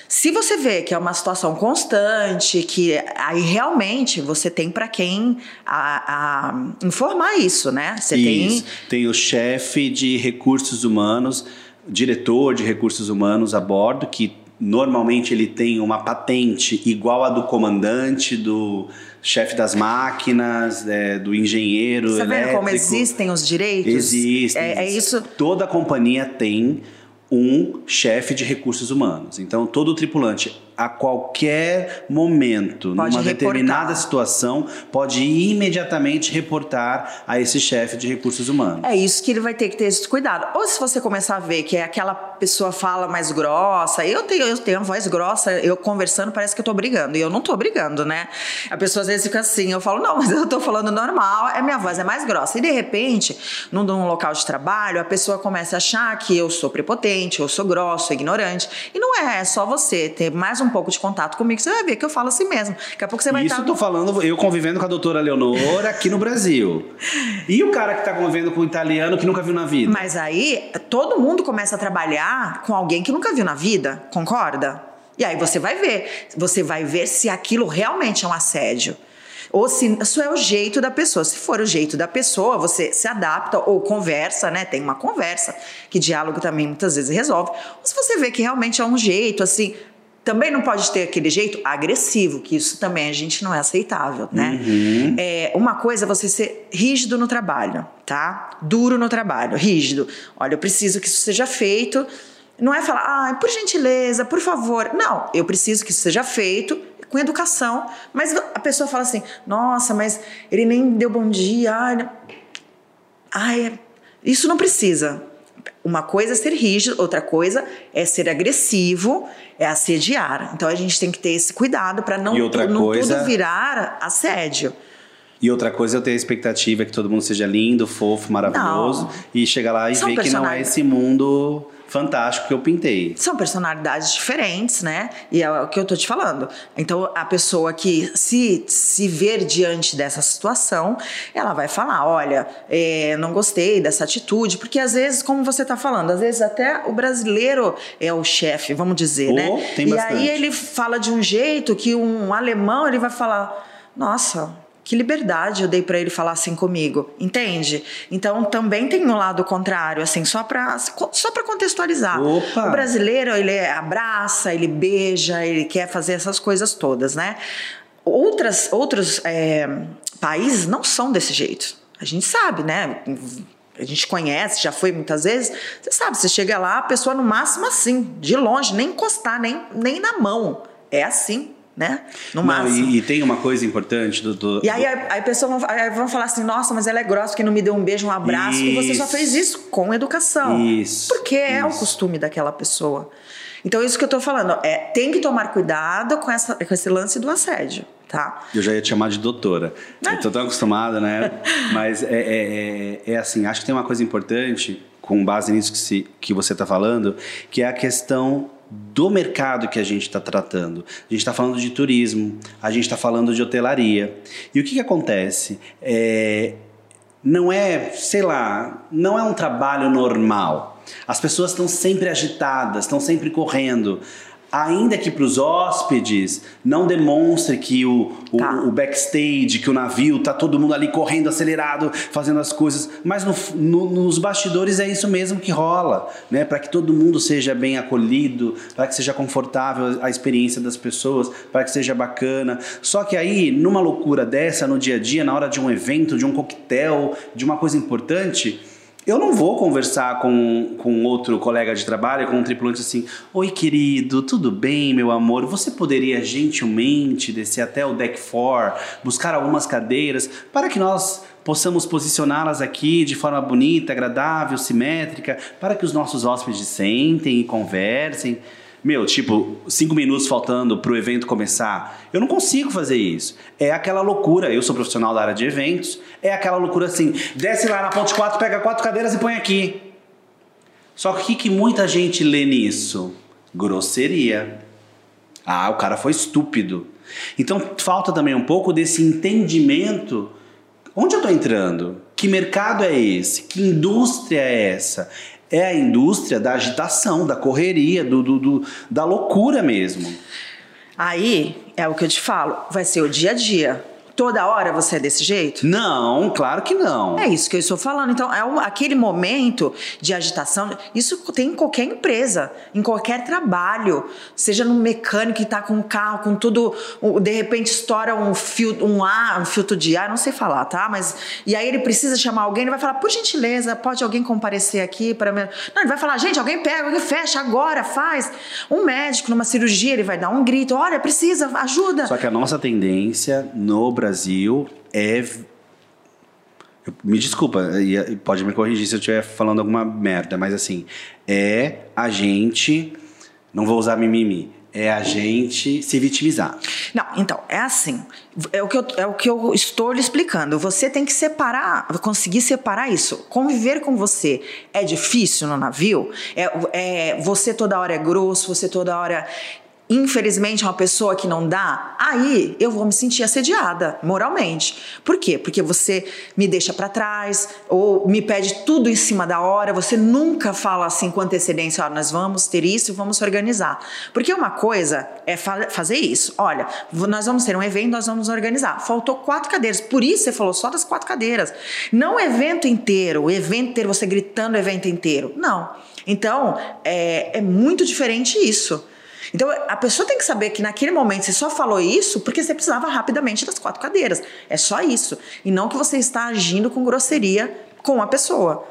Se você vê que é uma situação constante, que aí realmente você tem para quem a- a informar isso, né? Você tem Isso. Tem o chefe de recursos humanos, diretor de recursos humanos a bordo, que normalmente ele tem uma patente igual a do comandante, do chefe das máquinas, é, do engenheiro vendo elétrico. como existem os direitos? Existem. É, é isso. Toda companhia tem um chefe de recursos humanos. Então, todo tripulante, a qualquer momento, Pode numa reportar. determinada situação, pode imediatamente reportar a esse chefe de recursos humanos. É isso que ele vai ter que ter esse cuidado. Ou se você começar a ver que é aquela pessoa fala mais grossa, eu tenho, eu tenho uma voz grossa, eu conversando parece que eu tô brigando. E eu não tô brigando, né? A pessoa às vezes fica assim, eu falo, não, mas eu tô falando normal, é minha voz é mais grossa. E de repente, num, num local de trabalho, a pessoa começa a achar que eu sou prepotente, eu sou grosso, ignorante. E não é, é só você ter mais um pouco de contato comigo, você vai ver que eu falo assim mesmo. Daqui a pouco você vai Isso estar. eu tô falando, eu convivendo com a doutora Leonora aqui no Brasil. E o cara que tá convivendo com o italiano que nunca viu na vida? Mas aí todo mundo começa a trabalhar com alguém que nunca viu na vida, concorda? E aí você vai ver, você vai ver se aquilo realmente é um assédio. Ou se isso é o jeito da pessoa. Se for o jeito da pessoa, você se adapta ou conversa, né? Tem uma conversa, que diálogo também muitas vezes resolve. Ou se você vê que realmente é um jeito, assim, também não pode ter aquele jeito agressivo, que isso também a gente não é aceitável, né? É, uma coisa é você ser rígido no trabalho, tá? Duro no trabalho, rígido. Olha, eu preciso que isso seja feito. Não é falar, ah, por gentileza, por favor. Não, eu preciso que isso seja feito com educação. Mas a pessoa fala assim, nossa, mas ele nem deu bom dia. Ai, ai isso não precisa. Uma coisa é ser rígido, outra coisa é ser agressivo, é assediar. Então a gente tem que ter esse cuidado para não, tu- não coisa- tudo virar assédio. E outra coisa, eu tenho a expectativa que todo mundo seja lindo, fofo, maravilhoso. Não. E chegar lá e São ver que não é esse mundo fantástico que eu pintei. São personalidades diferentes, né? E é o que eu tô te falando. Então, a pessoa que se, se ver diante dessa situação, ela vai falar: olha, é, não gostei dessa atitude, porque às vezes, como você tá falando, às vezes até o brasileiro é o chefe, vamos dizer, Oh, né? tem e bastante. aí ele fala de um jeito que um alemão ele vai falar: nossa. Que liberdade eu dei pra ele falar assim comigo, entende? Então também tem um lado contrário, assim, só pra só para contextualizar. Opa! O brasileiro, ele abraça, ele beija, ele quer fazer essas coisas todas, né? Outras, outros é, países não são desse jeito. A gente sabe, né? A gente conhece, já foi muitas vezes. Você sabe, você chega lá, a pessoa no máximo assim, de longe, nem encostar, nem, nem na mão. É assim, né? No Não, máximo. e, e tem uma coisa importante do. do- E aí a, aí a pessoa vão, vão falar assim, nossa, mas ela é grossa que não me deu um beijo, um abraço. E você só Isso. fez isso com educação. Isso, Porque é o isso. costume daquela pessoa. Então, isso que eu tô falando, é tem que tomar cuidado com, essa, com esse lance do assédio, tá? Eu já ia te chamar de doutora. Ah. Eu tô tão acostumada, né? Mas é, é, é, é assim, acho que tem uma coisa importante, com base nisso que, se, que você está falando, que é a questão do mercado que a gente está tratando. A gente está falando de turismo, a gente está falando de hotelaria. E o que, que acontece? É, não é, sei lá, não é um trabalho normal. As pessoas estão sempre agitadas, estão sempre correndo. Ainda que para os hóspedes não demonstre que o, o, Tá. o backstage, que o navio tá todo mundo ali correndo acelerado, fazendo as coisas, mas no- no- nos bastidores é isso mesmo que rola, né? Para que todo mundo seja bem acolhido, para que seja confortável a experiência das pessoas, para que seja bacana. Só que aí, numa loucura dessa, no dia a dia, na hora de um evento, de um coquetel, de uma coisa importante, Eu não vou conversar com, com outro colega de trabalho, com um tripulante assim: Oi, querido, tudo bem, meu amor? Você poderia gentilmente descer até o deck 4, buscar algumas cadeiras para que nós possamos posicioná-las aqui de forma bonita, agradável, simétrica, para que os nossos hóspedes sentem e conversem. Meu, tipo, cinco minutos faltando para o evento começar. Eu não consigo fazer isso. É aquela loucura. Eu sou profissional da área de eventos. É aquela loucura assim: desce lá na ponte 4, pega quatro cadeiras e põe aqui. Só que o que muita gente lê nisso? Grosseria. Ah, o cara foi estúpido. Então falta também um pouco desse entendimento Onde eu estou entrando? Que mercado é esse? Que indústria é essa? É a indústria da agitação, da correria, do, do, do, da loucura mesmo. Aí é o que eu te falo, vai ser o dia a dia toda hora você é desse jeito? Não, claro que não. É isso que eu estou falando. Então, é um, aquele momento de agitação. Isso tem em qualquer empresa, em qualquer trabalho. Seja no mecânico que está com um carro, com tudo. De repente estoura um fio, um ar, um filtro de ar, não sei falar, tá? Mas. E aí ele precisa chamar alguém, ele vai falar, por gentileza, pode alguém comparecer aqui para mim? Não, ele vai falar, gente, alguém pega, alguém fecha agora, faz. Um médico numa cirurgia, ele vai dar um grito, olha, precisa, ajuda. Só que a nossa tendência no Brasil Brasil é. Me desculpa, pode me corrigir se eu estiver falando alguma merda, mas assim, é a gente. Não vou usar mimimi. É a gente se vitimizar. Não, então, é assim. É o, que eu, é o que eu estou lhe explicando. Você tem que separar, conseguir separar isso. Conviver com você é difícil no navio? É, é, você toda hora é grosso, você toda hora infelizmente é uma pessoa que não dá, aí eu vou me sentir assediada moralmente. Por quê? Porque você me deixa para trás ou me pede tudo em cima da hora, você nunca fala assim com antecedência, ó, nós vamos ter isso e vamos organizar. Porque uma coisa é fa fazer isso. Olha, nós vamos ter um evento, nós vamos organizar. Faltou quatro cadeiras, por isso você falou só das quatro cadeiras. Não o evento inteiro, o evento inteiro, você gritando o evento inteiro. Não. Então, é, é muito diferente isso. Então a pessoa tem que saber que naquele momento você só falou isso porque você precisava rapidamente das quatro cadeiras. É só isso. E não que você está agindo com grosseria com a pessoa.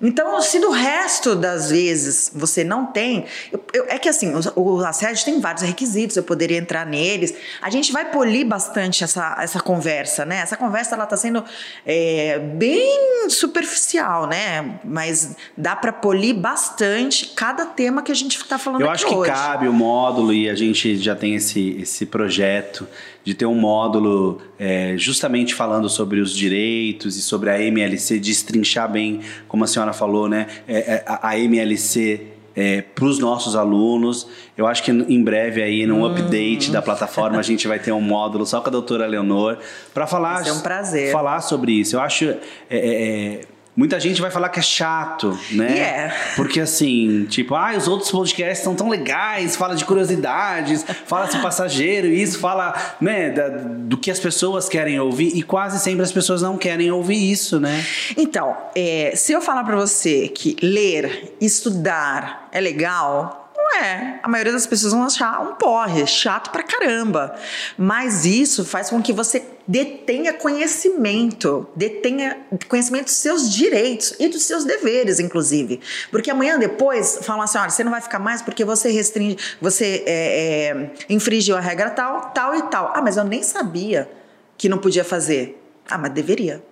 Então, se do resto das vezes você não tem. Eu, eu, é que assim, o, o assédio tem vários requisitos, eu poderia entrar neles. A gente vai polir bastante essa, essa conversa, né? Essa conversa ela tá sendo é, bem superficial, né? Mas dá para polir bastante cada tema que a gente está falando eu aqui hoje. Eu acho que cabe o módulo e a gente já tem esse, esse projeto de ter um módulo é, justamente falando sobre os direitos e sobre a MLC, destrinchar bem, como a senhora falou, né? É, é a, a MLC é, para os nossos alunos. Eu acho que em breve aí, num hum. update da plataforma, a gente vai ter um módulo só com a doutora Leonor para falar, é um prazer. falar sobre isso. Eu acho. É, é, é Muita gente vai falar que é chato, né? Yeah. Porque assim, tipo, ah, os outros podcasts são tão legais, fala de curiosidades, fala de passageiro, isso, fala, né, da, do que as pessoas querem ouvir e quase sempre as pessoas não querem ouvir isso, né? Então, é, se eu falar para você que ler, estudar é legal, é. A maioria das pessoas vão achar um porre, chato pra caramba. Mas isso faz com que você detenha conhecimento, detenha conhecimento dos seus direitos e dos seus deveres, inclusive. Porque amanhã depois falam assim: olha, você não vai ficar mais porque você restringe, você é, é, infringiu a regra tal, tal e tal. Ah, mas eu nem sabia que não podia fazer. Ah, mas deveria.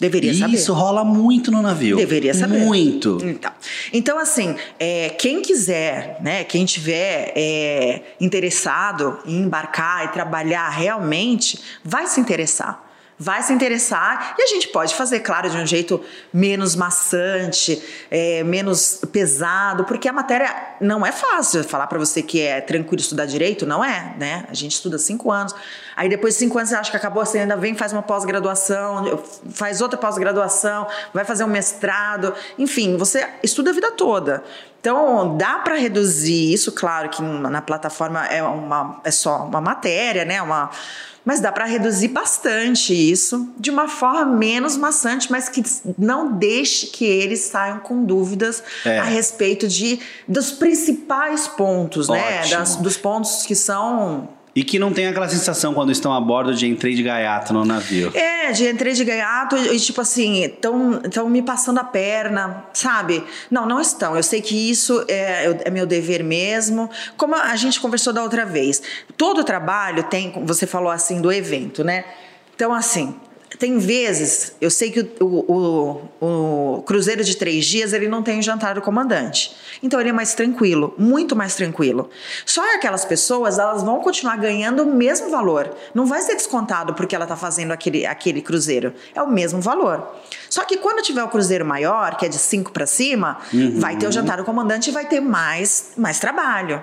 Deveria Isso saber. Isso rola muito no navio. Deveria saber. Muito. Então, então assim, é, quem quiser, né, quem tiver é, interessado em embarcar e trabalhar realmente, vai se interessar vai se interessar e a gente pode fazer, claro, de um jeito menos maçante, é, menos pesado, porque a matéria não é fácil. Falar para você que é tranquilo estudar direito, não é, né? A gente estuda cinco anos, aí depois de cinco anos você acha que acabou, você ainda vem, faz uma pós-graduação, faz outra pós-graduação, vai fazer um mestrado, enfim, você estuda a vida toda. Então, dá para reduzir isso, claro que na plataforma é, uma, é só uma matéria, né? Uma, mas dá para reduzir bastante isso de uma forma menos maçante, mas que não deixe que eles saiam com dúvidas é. a respeito de dos principais pontos, né? Ótimo. né? Das, dos pontos que são E que não tem aquela sensação quando estão a bordo de entrei de gaiato no navio. É, de entrei de gaiato e tipo assim, estão me passando a perna, sabe? Não, não estão. Eu sei que isso é, é meu dever mesmo. Como a gente conversou da outra vez, todo trabalho tem, você falou assim, do evento, né? Então, assim, tem vezes, eu sei que o, o, o, cruzeiro de três dias ele não tem o jantar do comandante. Então ele é mais tranquilo, muito mais tranquilo. Só aquelas pessoas, elas vão continuar ganhando o mesmo valor. Não vai ser descontado porque ela está fazendo aquele, aquele cruzeiro. É o mesmo valor. Só que quando tiver o cruzeiro maior, que é de cinco para cima, uhum. vai ter o jantar do comandante e vai ter mais, mais trabalho.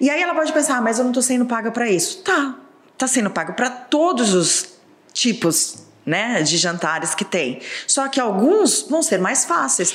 E aí ela pode pensar, ah, mas eu não estou sendo paga para isso. Tá, tá sendo paga para todos os tipos né, de jantares que tem. Só que alguns vão ser mais fáceis.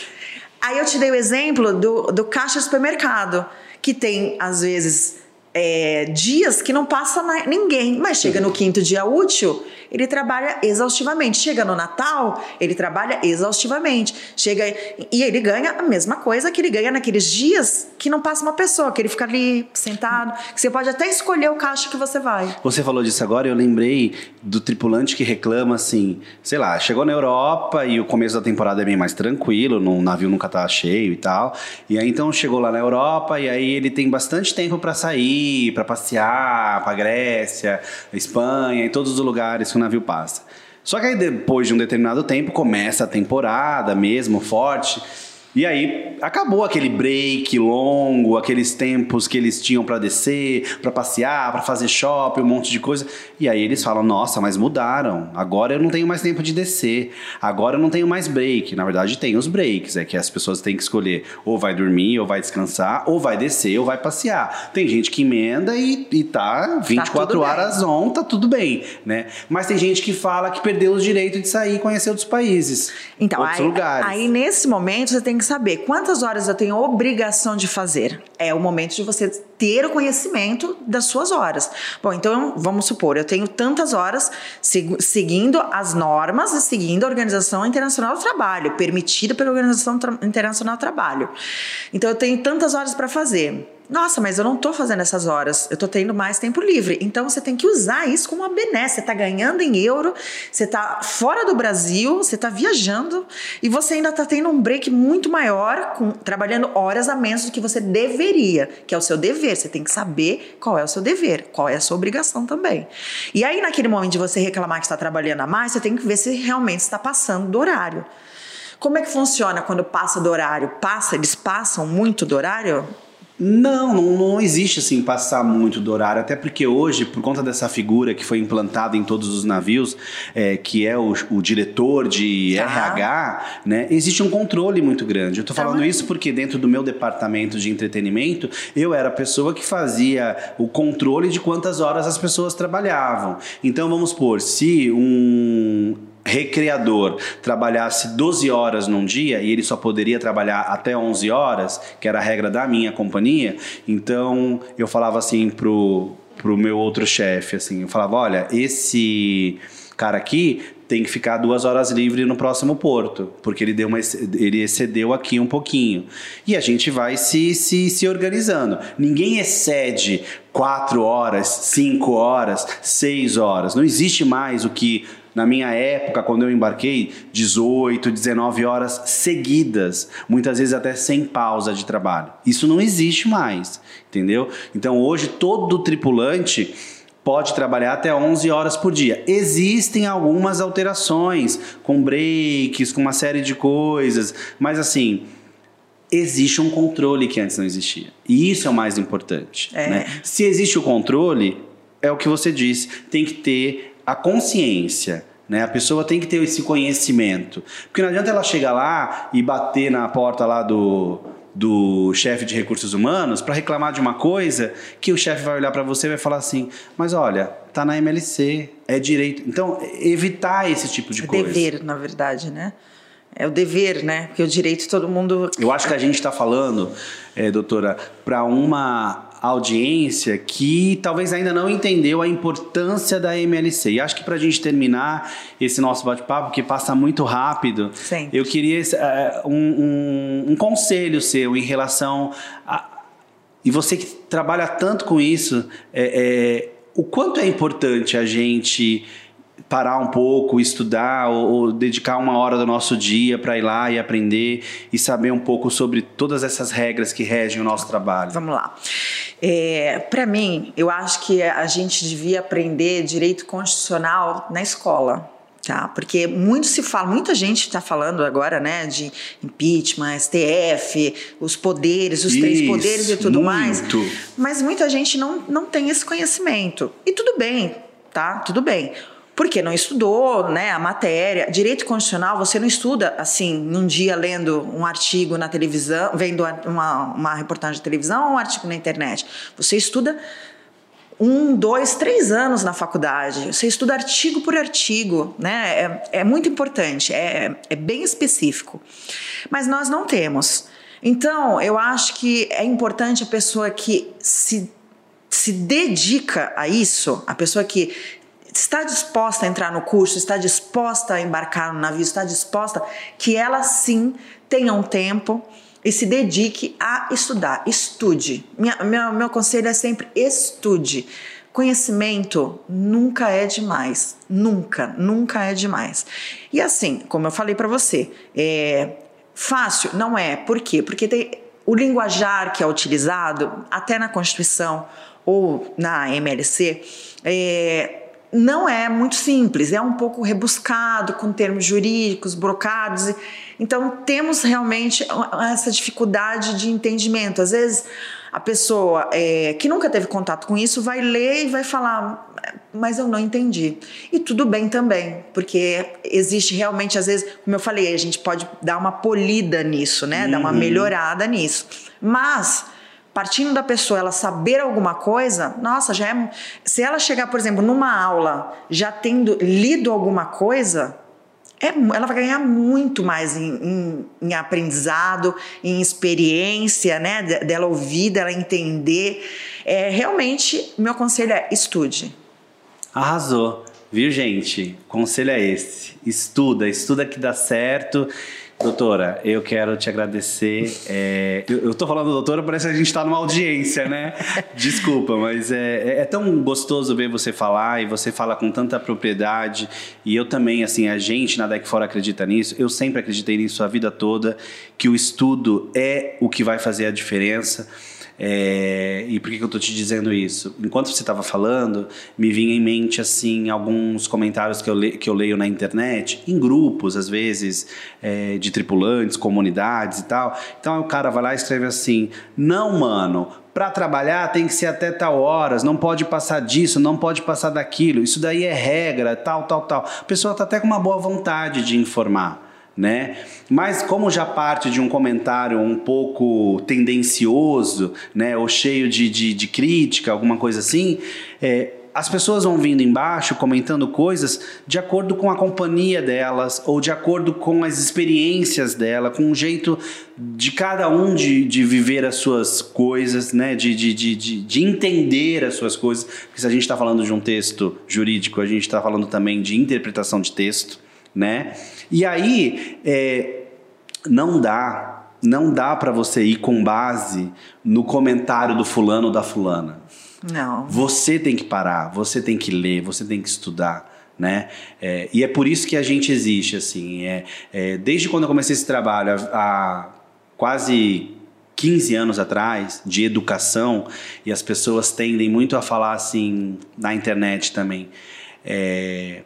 Aí eu te dei o exemplo do, do caixa supermercado, que tem, às vezes, é, dias que não passa ninguém, mas chega no quinto dia útil, ele trabalha exaustivamente. Chega no Natal, ele trabalha exaustivamente. Chega e ele ganha a mesma coisa que ele ganha naqueles dias que não passa uma pessoa, que ele fica ali sentado, que você pode até escolher o caixa que você vai. Você falou disso agora, eu lembrei do tripulante que reclama assim, sei lá, chegou na Europa e o começo da temporada é bem mais tranquilo, o navio nunca tá cheio e tal. E aí então chegou lá na Europa e aí ele tem bastante tempo para sair, para passear, para Grécia, Espanha, em todos os lugares que navio passa. Só que aí depois de um determinado tempo começa a temporada mesmo forte e aí acabou aquele break longo, aqueles tempos que eles tinham para descer, para passear, para fazer shopping, um monte de coisa. E aí eles falam: "Nossa, mas mudaram. Agora eu não tenho mais tempo de descer. Agora eu não tenho mais break". Na verdade, tem os breaks, é que as pessoas têm que escolher ou vai dormir, ou vai descansar, ou vai descer, ou vai passear. Tem gente que emenda e, e tá 24 tá horas on, tá tudo bem, né? Mas tem gente que fala que perdeu o direito de sair e conhecer outros países, então, outros aí, lugares. Aí nesse momento você tem que que saber quantas horas eu tenho obrigação de fazer. É o momento de você ter o conhecimento das suas horas. Bom, então vamos supor, eu tenho tantas horas seguindo as normas e seguindo a Organização Internacional do Trabalho, permitida pela Organização Internacional do Trabalho. Então eu tenho tantas horas para fazer. Nossa, mas eu não estou fazendo essas horas, eu estou tendo mais tempo livre. Então você tem que usar isso como uma benesse. Você está ganhando em euro, você está fora do Brasil, você está viajando e você ainda está tendo um break muito maior, com, trabalhando horas a menos do que você deveria, que é o seu dever. Você tem que saber qual é o seu dever, qual é a sua obrigação também. E aí, naquele momento de você reclamar que está trabalhando a mais, você tem que ver se realmente está passando do horário. Como é que funciona quando passa do horário? Passa, eles passam muito do horário? Não, não, não, existe assim passar muito do horário, até porque hoje, por conta dessa figura que foi implantada em todos os navios, é, que é o, o, diretor de tá. RH, né, existe um controle muito grande. Eu tô falando tá isso porque dentro do meu departamento de entretenimento, eu era a pessoa que fazia o controle de quantas horas as pessoas trabalhavam. Então vamos supor, se um recreador trabalhasse 12 horas num dia e ele só poderia trabalhar até 11 horas, que era a regra da minha companhia, então eu falava assim pro, pro meu outro chefe, assim, eu falava, olha, esse cara aqui tem que ficar duas horas livre no próximo porto, porque ele deu uma, ele excedeu aqui um pouquinho. E a gente vai se, se, se organizando. Ninguém excede quatro horas, cinco horas, seis horas. Não existe mais o que na minha época, quando eu embarquei, 18, 19 horas seguidas, muitas vezes até sem pausa de trabalho. Isso não existe mais, entendeu? Então hoje todo tripulante pode trabalhar até 11 horas por dia. Existem algumas alterações, com breaks, com uma série de coisas, mas assim, existe um controle que antes não existia. E isso é o mais importante. É. Né? Se existe o controle, é o que você disse, tem que ter a consciência. Né? A pessoa tem que ter esse conhecimento. Porque não adianta ela chegar lá e bater na porta lá do, do chefe de recursos humanos para reclamar de uma coisa que o chefe vai olhar para você e vai falar assim: mas olha, tá na MLC, é direito. Então, evitar esse tipo de é coisa. Dever, na verdade, né? É o dever, né? Porque o direito todo mundo. Eu acho que a gente está falando, é, doutora, para uma audiência que talvez ainda não entendeu a importância da MLC. E acho que para a gente terminar esse nosso bate-papo, que passa muito rápido, Sempre. eu queria uh, um, um, um, conselho seu em relação a. E você que trabalha tanto com isso, é, é o quanto é importante a gente parar um pouco, estudar ou, ou dedicar uma hora do nosso dia para ir lá e aprender e saber um pouco sobre todas essas regras que regem o nosso trabalho? Vamos lá. É, para mim, eu acho que a gente devia aprender direito constitucional na escola. Tá? Porque muito se fala, muita gente está falando agora, né, de impeachment, STF, os poderes, os Isso, três poderes e tudo muito. mais. Mas muita gente não, não tem esse conhecimento. E tudo bem, tá? Tudo bem porque não estudou né, a matéria. Direito constitucional, você não estuda assim, num dia lendo um artigo na televisão, vendo uma, uma reportagem de televisão ou um artigo na internet. Você estuda um, dois, três anos na faculdade. Você estuda artigo por artigo, né? É, é muito importante, é, é bem específico. Mas nós não temos. Então, eu acho que é importante a pessoa que se se dedica a isso, a pessoa que está disposta a entrar no curso, está disposta a embarcar no navio, está disposta que ela sim tenha um tempo e se dedique a estudar. Estude. Minha, meu, meu conselho é sempre estude. Conhecimento nunca é demais. Nunca, nunca é demais. E assim, como eu falei para você, é fácil? Não é. Por quê? Porque tem o linguajar que é utilizado, até na Constituição ou na MLC, é, não é muito simples, é um pouco rebuscado, com termos jurídicos, brocados. Então, temos realmente essa dificuldade de entendimento. Às vezes, a pessoa é, que nunca teve contato com isso vai ler e vai falar, mas eu não entendi. E tudo bem também, porque existe realmente, às vezes, como eu falei, a gente pode dar uma polida nisso, né? Uhum. Dar uma uhum. melhorada nisso. Mas partindo da pessoa ela saber alguma coisa, nossa, já é. Se ela chegar, por exemplo, numa aula já tendo lido alguma coisa, é, ela vai ganhar muito mais em, em, em aprendizado, em experiência, né? Dela ouvir, dela entender. É, realmente, meu conselho é estude. Arrasou. Viu, gente? Conselho é esse. Estuda, estuda que dá certo. Doutora, eu quero te agradecer. É, eu, eu tô falando doutora, parece que a gente está numa audiência, né? Desculpa, mas é, é, é, tão gostoso ver você falar e você fala com tanta propriedade. E eu também, assim, a gente na Deck Fora acredita nisso. Eu sempre acreditei nisso a vida toda, que o estudo é o que vai fazer a diferença. É, e por que, que eu estou te dizendo isso? Enquanto você estava falando, me vinha em mente assim alguns comentários que eu, le, que eu leio na internet, em grupos, às vezes, é, de tripulantes, comunidades e tal. Então o cara vai lá e escreve assim: Não, mano, para trabalhar tem que ser até tal horas, não pode passar disso, não pode passar daquilo, isso daí é regra, tal, tal, tal. A pessoa está até com uma boa vontade de informar né? Mas como já parte de um comentário um pouco tendencioso, né, ou cheio de, de, de crítica, alguma coisa assim, é, as pessoas vão vindo embaixo comentando coisas de acordo com a companhia delas ou de acordo com as experiências dela, com o jeito de cada um de, de viver as suas coisas, né? de, de, de, de entender as suas coisas. Porque se a gente está falando de um texto jurídico, a gente está falando também de interpretação de texto né? E aí é, não dá, não dá para você ir com base no comentário do fulano ou da fulana. Não. Você tem que parar, você tem que ler, você tem que estudar. Né? É, e é por isso que a gente existe assim. É, é desde quando eu comecei esse trabalho há, quase 15 anos atrás de educação e as pessoas tendem muito a falar assim na internet também. É,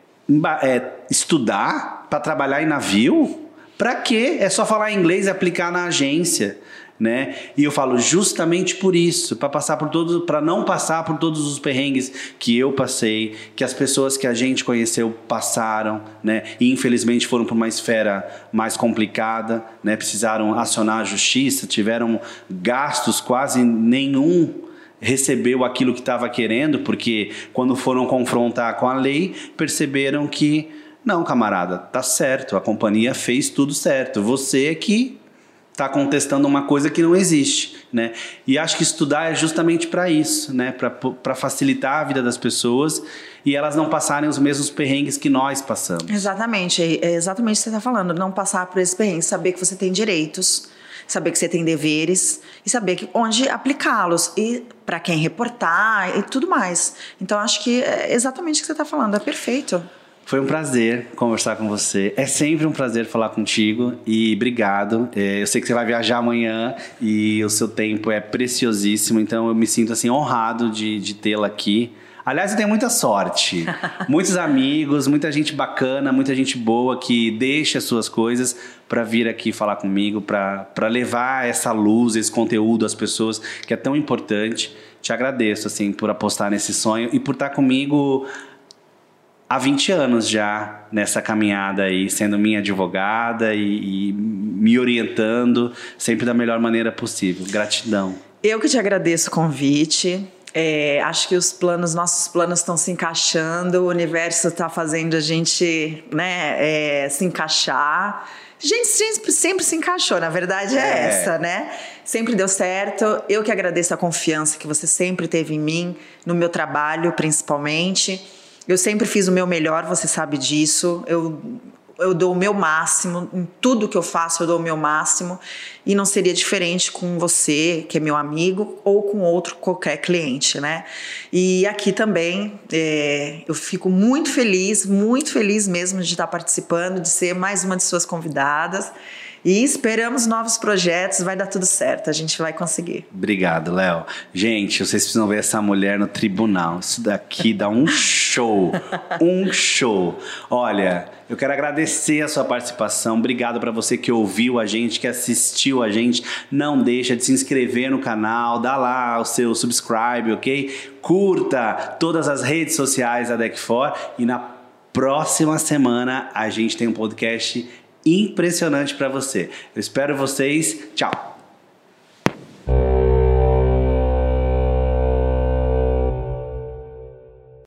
é, estudar para trabalhar em navio? Para quê? É só falar inglês e aplicar na agência. Né? E eu falo justamente por isso, para passar por todos, para não passar por todos os perrengues que eu passei, que as pessoas que a gente conheceu passaram, né? E infelizmente foram para uma esfera mais complicada, né? Precisaram acionar a justiça, tiveram gastos quase nenhum recebeu aquilo que estava querendo, porque quando foram confrontar com a lei, perceberam que não, camarada, tá certo, a companhia fez tudo certo. Você é que está contestando uma coisa que não existe, né? E acho que estudar é justamente para isso, né? Para facilitar a vida das pessoas e elas não passarem os mesmos perrengues que nós passamos. Exatamente, é exatamente o que você está falando, não passar por esses perrengues, saber que você tem direitos, saber que você tem deveres e saber que, onde aplicá-los e para quem reportar e tudo mais. Então acho que é exatamente o que você está falando, é perfeito. Foi um prazer conversar com você. É sempre um prazer falar contigo e obrigado. É, eu sei que você vai viajar amanhã e o seu tempo é preciosíssimo, então eu me sinto assim honrado de, de tê-la aqui. Aliás, eu tenho muita sorte. Muitos amigos, muita gente bacana, muita gente boa que deixa suas coisas para vir aqui falar comigo, para levar essa luz, esse conteúdo às pessoas que é tão importante. Te agradeço assim por apostar nesse sonho e por estar comigo há 20 anos já nessa caminhada aí, sendo minha advogada e, e, me orientando sempre da melhor maneira possível. Gratidão. Eu que te agradeço o convite. É, acho que os planos, nossos planos estão se encaixando, o universo está fazendo a gente né, é, se encaixar. A gente sempre, sempre, se encaixou, na verdade é, é essa, né? Sempre deu certo. Eu que agradeço a confiança que você sempre teve em mim, no meu trabalho principalmente. Eu sempre fiz o meu melhor, você sabe disso. Eu eu dou o meu máximo, em tudo que eu faço eu dou o meu máximo e não seria diferente com você, que é meu amigo, ou com outro qualquer cliente, né? E aqui também é, eu fico muito feliz, muito feliz mesmo de estar participando, de ser mais uma de suas convidadas. E esperamos novos projetos, vai dar tudo certo, a gente vai conseguir. Obrigado, Léo. Gente, vocês precisam ver essa mulher no tribunal. Isso daqui dá um show. Um show. Olha, eu quero agradecer a sua participação. Obrigado para você que ouviu a gente, que assistiu a gente. Não deixa de se inscrever no canal, dá lá o seu subscribe, ok? Curta todas as redes sociais da Deck4 e na próxima semana a gente tem um podcast impressionante para você. Eu espero vocês. Tchau.